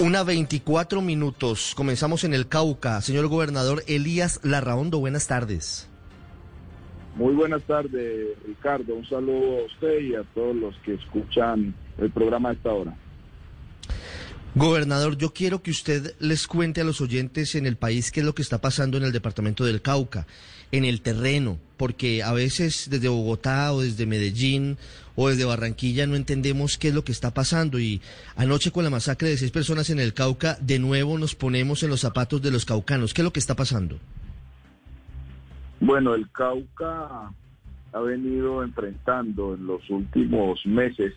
Una 24 minutos. Comenzamos en el Cauca. Señor gobernador Elías Larraondo, buenas tardes. Muy buenas tardes, Ricardo. Un saludo a usted y a todos los que escuchan el programa a esta hora. Gobernador, yo quiero que usted les cuente a los oyentes en el país qué es lo que está pasando en el departamento del Cauca, en el terreno, porque a veces desde Bogotá o desde Medellín o desde Barranquilla no entendemos qué es lo que está pasando y anoche con la masacre de seis personas en el Cauca, de nuevo nos ponemos en los zapatos de los caucanos. ¿Qué es lo que está pasando? Bueno, el Cauca ha venido enfrentando en los últimos meses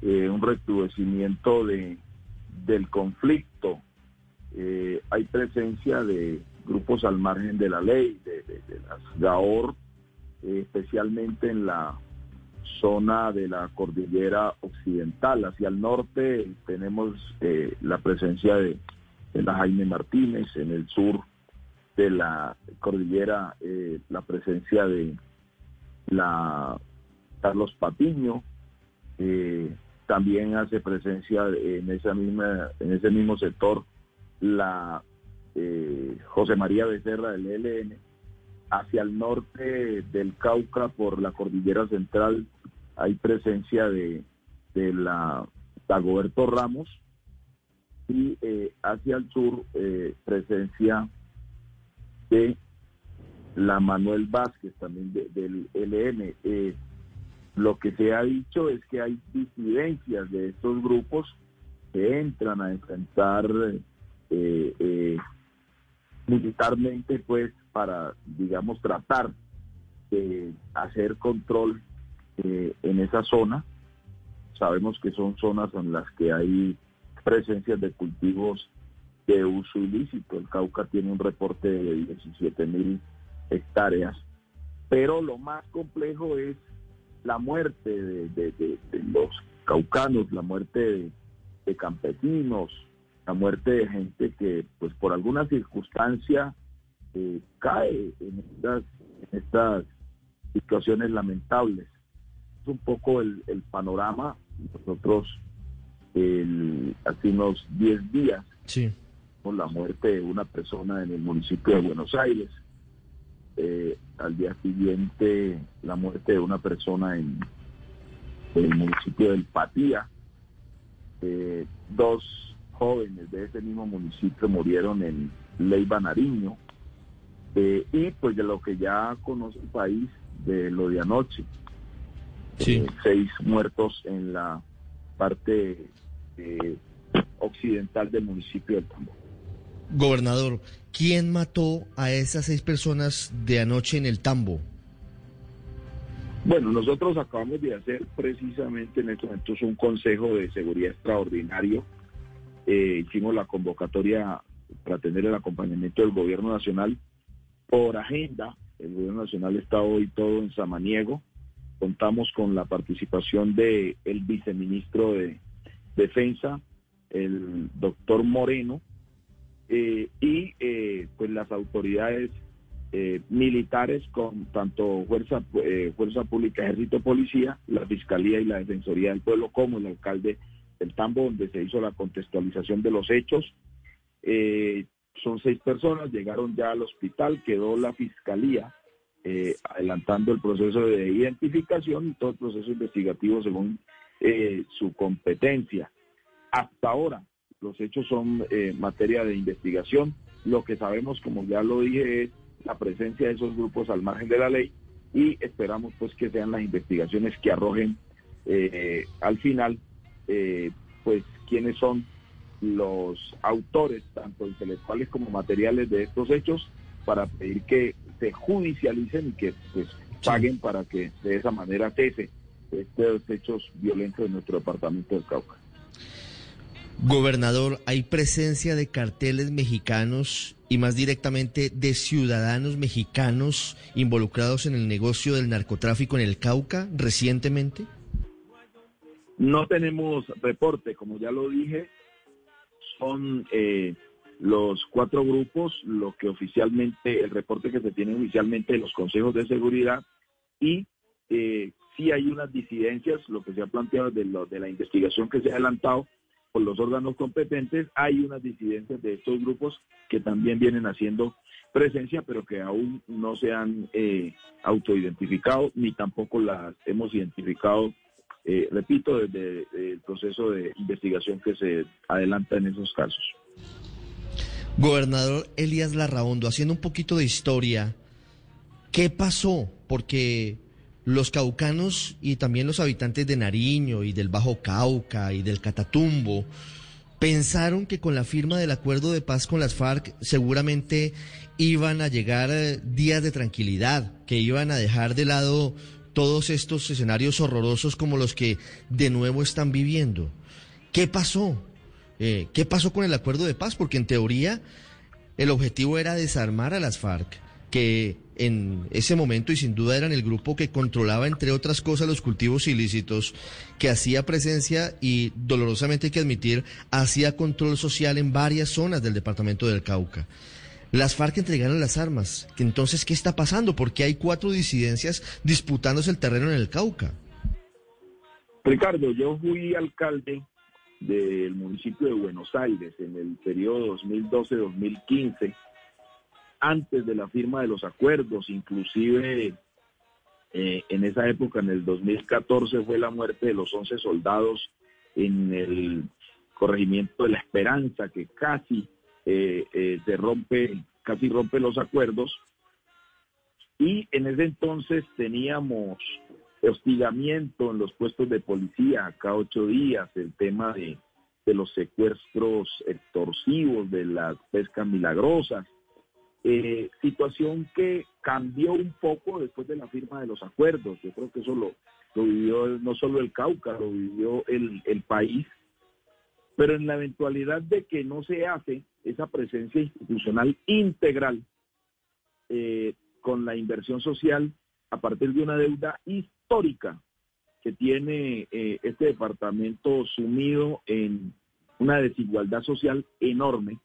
eh, un recrudecimiento de del conflicto. Eh, hay presencia de grupos al margen de la ley, de, las GAOR, eh, especialmente en la zona de la cordillera occidental. Hacia el norte tenemos eh, la presencia de, la Jaime Martínez, en el sur de la cordillera la presencia de la Carlos Patiño, también hace presencia en esa misma en ese mismo sector la eh, José María Becerra del ELN hacia el norte del Cauca por la cordillera central hay presencia de, de la Dagoberto Ramos y eh, hacia el sur eh, presencia de la Manuel Vázquez también del ELN lo que se ha dicho es que hay disidencias de estos grupos que entran a enfrentar eh, eh, militarmente, pues, para, digamos, tratar de hacer control eh, en esa zona. Sabemos que son zonas en las que hay presencias de cultivos de uso ilícito. El Cauca tiene un reporte de 17 mil hectáreas, pero lo más complejo es la muerte de, los caucanos, la muerte de, campesinos, la muerte de gente que pues por alguna circunstancia eh, cae en estas, situaciones lamentables. Es un poco el, panorama. Nosotros hace unos 10 días con la muerte de una persona en el municipio de Buenos Aires. Eh, al día siguiente la muerte de una persona en, el municipio del Patía. Eh, dos jóvenes de ese mismo municipio murieron en Leiva Nariño. Eh, y pues de lo que ya conoce el país, de lo de anoche. seis muertos en la parte occidental del municipio del Tambor. Gobernador, ¿quién mató a esas seis personas de anoche en el Tambo? Bueno, nosotros acabamos de hacer precisamente en estos momentos un consejo de seguridad extraordinario. Eh, hicimos la convocatoria para tener el acompañamiento del gobierno nacional por agenda. El gobierno nacional está hoy todo en Samaniego. Contamos con la participación del el viceministro de Defensa, el doctor Moreno, eh, y eh, pues las autoridades eh, militares con tanto fuerza fuerza pública ejército policía la fiscalía y la defensoría del pueblo como el alcalde del Tambo donde se hizo la contextualización de los hechos. Son seis personas llegaron ya al hospital quedó la fiscalía adelantando el proceso de identificación y todo el proceso investigativo según su competencia. Hasta ahora los hechos son eh, materia de investigación. Lo que sabemos, como ya lo dije, es la presencia de esos grupos al margen de la ley y esperamos pues que sean las investigaciones que arrojen eh, al final eh, pues quiénes son los autores, tanto intelectuales como materiales de estos hechos, para pedir que se judicialicen y que pues paguen para que de esa manera cese estos hechos violentos en nuestro departamento del Cauca. Gobernador, ¿hay presencia de carteles mexicanos y más directamente de ciudadanos mexicanos involucrados en el negocio del narcotráfico en el Cauca recientemente? No tenemos reporte, como ya lo dije, son eh, los cuatro grupos, lo que oficialmente, el reporte que se tiene oficialmente de los consejos de seguridad y eh, sí hay unas disidencias, lo que se ha planteado de, de la investigación que se ha adelantado, por los órganos competentes, hay unas disidencias de estos grupos que también vienen haciendo presencia, pero que aún no se han eh, autoidentificado ni tampoco las hemos identificado, eh, repito, desde el proceso de investigación que se adelanta en esos casos. Gobernador Elías Larraondo, haciendo un poquito de historia, ¿qué pasó? Porque los caucanos y también los habitantes de Nariño y del Bajo Cauca y del Catatumbo pensaron que con la firma del acuerdo de paz con las FARC seguramente iban a llegar eh, días de tranquilidad, que iban a dejar de lado todos estos escenarios horrorosos como los que de nuevo están viviendo. ¿Qué pasó? Eh, ¿Qué pasó con el acuerdo de paz? Porque en teoría el objetivo era desarmar a las FARC, que en ese momento y sin duda eran el grupo que controlaba, entre otras cosas, los cultivos ilícitos, que hacía presencia y dolorosamente hay que admitir, hacía control social en varias zonas del departamento del Cauca. Las FARC entregaron las armas. Entonces, ¿qué está pasando? Porque hay cuatro disidencias disputándose el terreno en el Cauca. Ricardo, yo fui alcalde del municipio de Buenos Aires en el periodo 2012-2015 antes de la firma de los acuerdos, inclusive eh, en esa época, en el 2014, fue la muerte de los 11 soldados en el corregimiento de la Esperanza, que casi eh, eh, se rompe, casi rompe los acuerdos. Y en ese entonces teníamos hostigamiento en los puestos de policía cada ocho días, el tema de, de los secuestros extorsivos, de las pescas milagrosas, eh, situación que cambió un poco después de la firma de los acuerdos. Yo creo que eso lo, vivió no solo el Cauca, lo vivió el, país. Pero en la eventualidad de que no se hace esa presencia institucional integral eh, con la inversión social a partir de una deuda histórica que tiene eh, este departamento sumido en una desigualdad social enorme,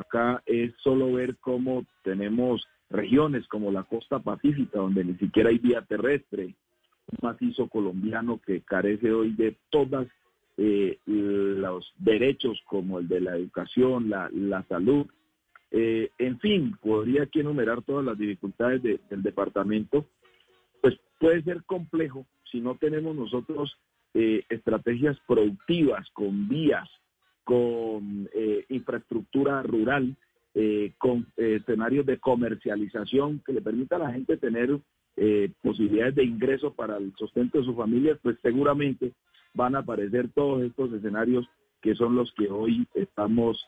Acá es solo ver cómo tenemos regiones como la costa pacífica, donde ni siquiera hay vía terrestre, un macizo colombiano que carece hoy de todos eh, los derechos como el de la educación, la, salud. Eh, en fin, podría aquí enumerar todas las dificultades del departamento. Pues puede ser complejo si no tenemos nosotros eh, estrategias productivas con vías, con eh, infraestructura rural, eh, con eh, escenarios de comercialización que le permita a la gente tener posibilidades de ingreso para el sustento de sus familias, pues seguramente van a aparecer todos estos escenarios que son los que hoy estamos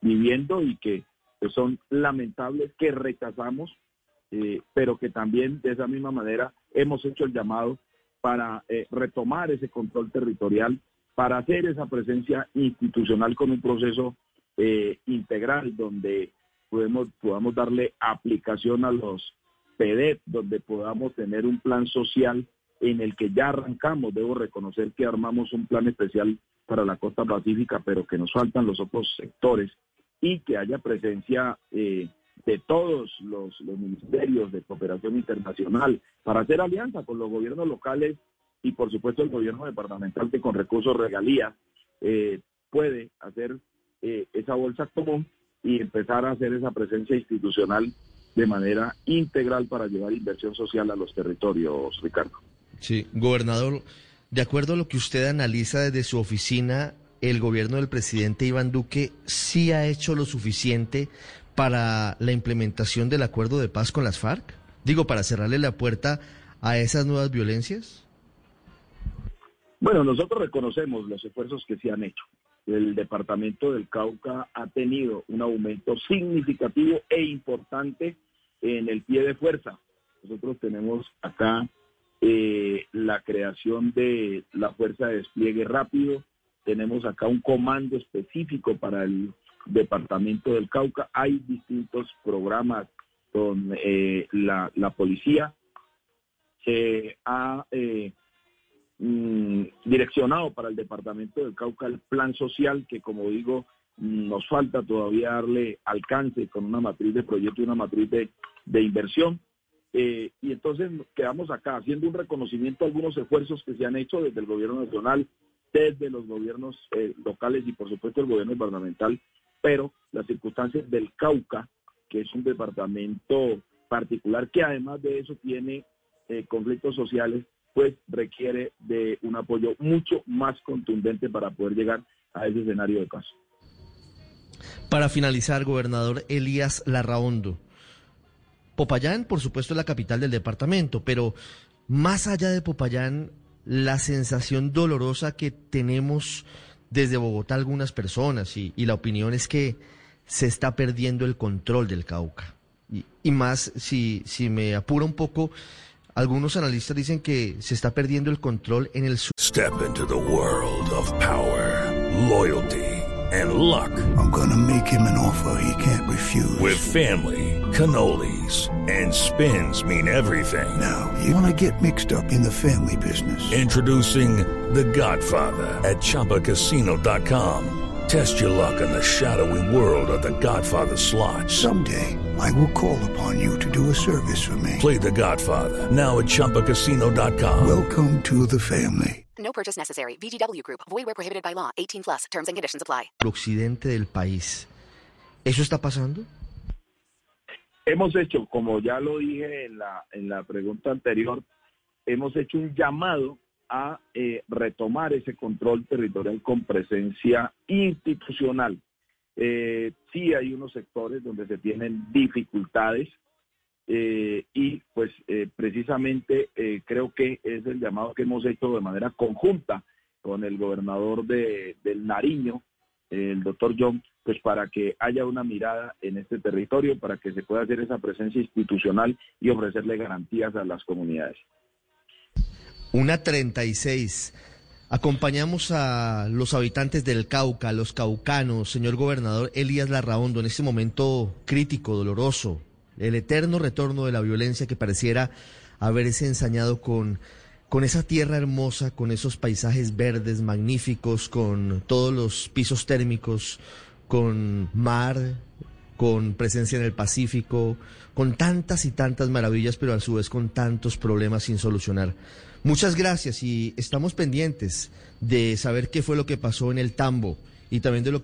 viviendo y que pues, son lamentables, que rechazamos, pero que también de esa misma manera hemos hecho el llamado para retomar ese control territorial para hacer esa presencia institucional con un proceso eh, integral donde podemos, podamos darle aplicación a los PEDET, donde podamos tener un plan social en el que ya arrancamos. Debo reconocer que armamos un plan especial para la costa pacífica, pero que nos faltan los otros sectores y que haya presencia eh, de todos los, los ministerios de cooperación internacional para hacer alianza con los gobiernos locales y por supuesto el gobierno departamental que con recursos regalías eh, puede hacer eh, esa bolsa común y empezar a hacer esa presencia institucional de manera integral para llevar inversión social a los territorios, Ricardo. Sí, gobernador, de acuerdo a lo que usted analiza desde su oficina, el gobierno del presidente Iván Duque sí ha hecho lo suficiente para la implementación del acuerdo de paz con las FARC? Digo, para cerrarle la puerta a esas nuevas violencias. Bueno, nosotros reconocemos los esfuerzos que se han hecho. El departamento del Cauca ha tenido un aumento significativo e importante en el pie de fuerza. Nosotros tenemos acá eh, la creación de la Fuerza de Despliegue Rápido, tenemos acá un comando específico para el departamento del Cauca, hay distintos programas con eh, la, policía, se ha eh, Mm, direccionado para el departamento del Cauca el plan social que, como digo, nos falta todavía darle alcance con una matriz de proyecto y una matriz de, inversión. Eh, y entonces quedamos acá haciendo un reconocimiento a algunos esfuerzos que se han hecho desde el gobierno nacional desde los gobiernos eh, locales y por supuesto el gobierno gubernamental, pero las circunstancias del Cauca, que es un departamento particular que además de eso tiene eh, conflictos sociales, pues requiere de un apoyo mucho más contundente para poder llegar a ese escenario de caso. Para finalizar, gobernador Elías Larraondo. Popayán, por supuesto, es la capital del departamento, pero más allá de Popayán, la sensación dolorosa que tenemos desde Bogotá algunas personas y, la opinión es que se está perdiendo el control del Cauca. Y, más, si, si me apura un poco, algunos analistas dicen que se está perdiendo el control en el sur. Step into the world of power, loyalty and luck. I'm gonna make him an offer he can't refuse. With family, cannolis and spins mean everything. Now, you wanna get mixed up in the family business. Introducing The Godfather at chapacasino.com. Test your luck in the shadowy world of The Godfather slot. Someday I will call upon you to do a service for me. Play The Godfather now at ChumbaCasino.com. Welcome to the family. No purchase necessary. VGW Group. Void where prohibited by law. 18 plus. Terms and conditions apply. El occidente del país. ¿Eso está pasando? Hemos hecho, como ya lo dije en la, en la pregunta anterior, hemos hecho un llamado a eh, retomar ese control territorial con presencia institucional eh, sí hay unos sectores donde se tienen dificultades eh, y pues eh, precisamente creo que es el llamado que hemos hecho de manera conjunta con el gobernador de, del Nariño, el doctor John, pues para que haya una mirada en este territorio, para que se pueda hacer esa presencia institucional y ofrecerle garantías a las comunidades. Una 36. Acompañamos a los habitantes del Cauca, los caucanos, señor gobernador Elías Larraondo, en este momento crítico, doloroso, el eterno retorno de la violencia que pareciera haberse ensañado con, con esa tierra hermosa, con esos paisajes verdes magníficos, con todos los pisos térmicos, con mar, con presencia en el Pacífico, con tantas y tantas maravillas, pero a su vez con tantos problemas sin solucionar. Muchas gracias y estamos pendientes de saber qué fue lo que pasó en el Tambo y también de lo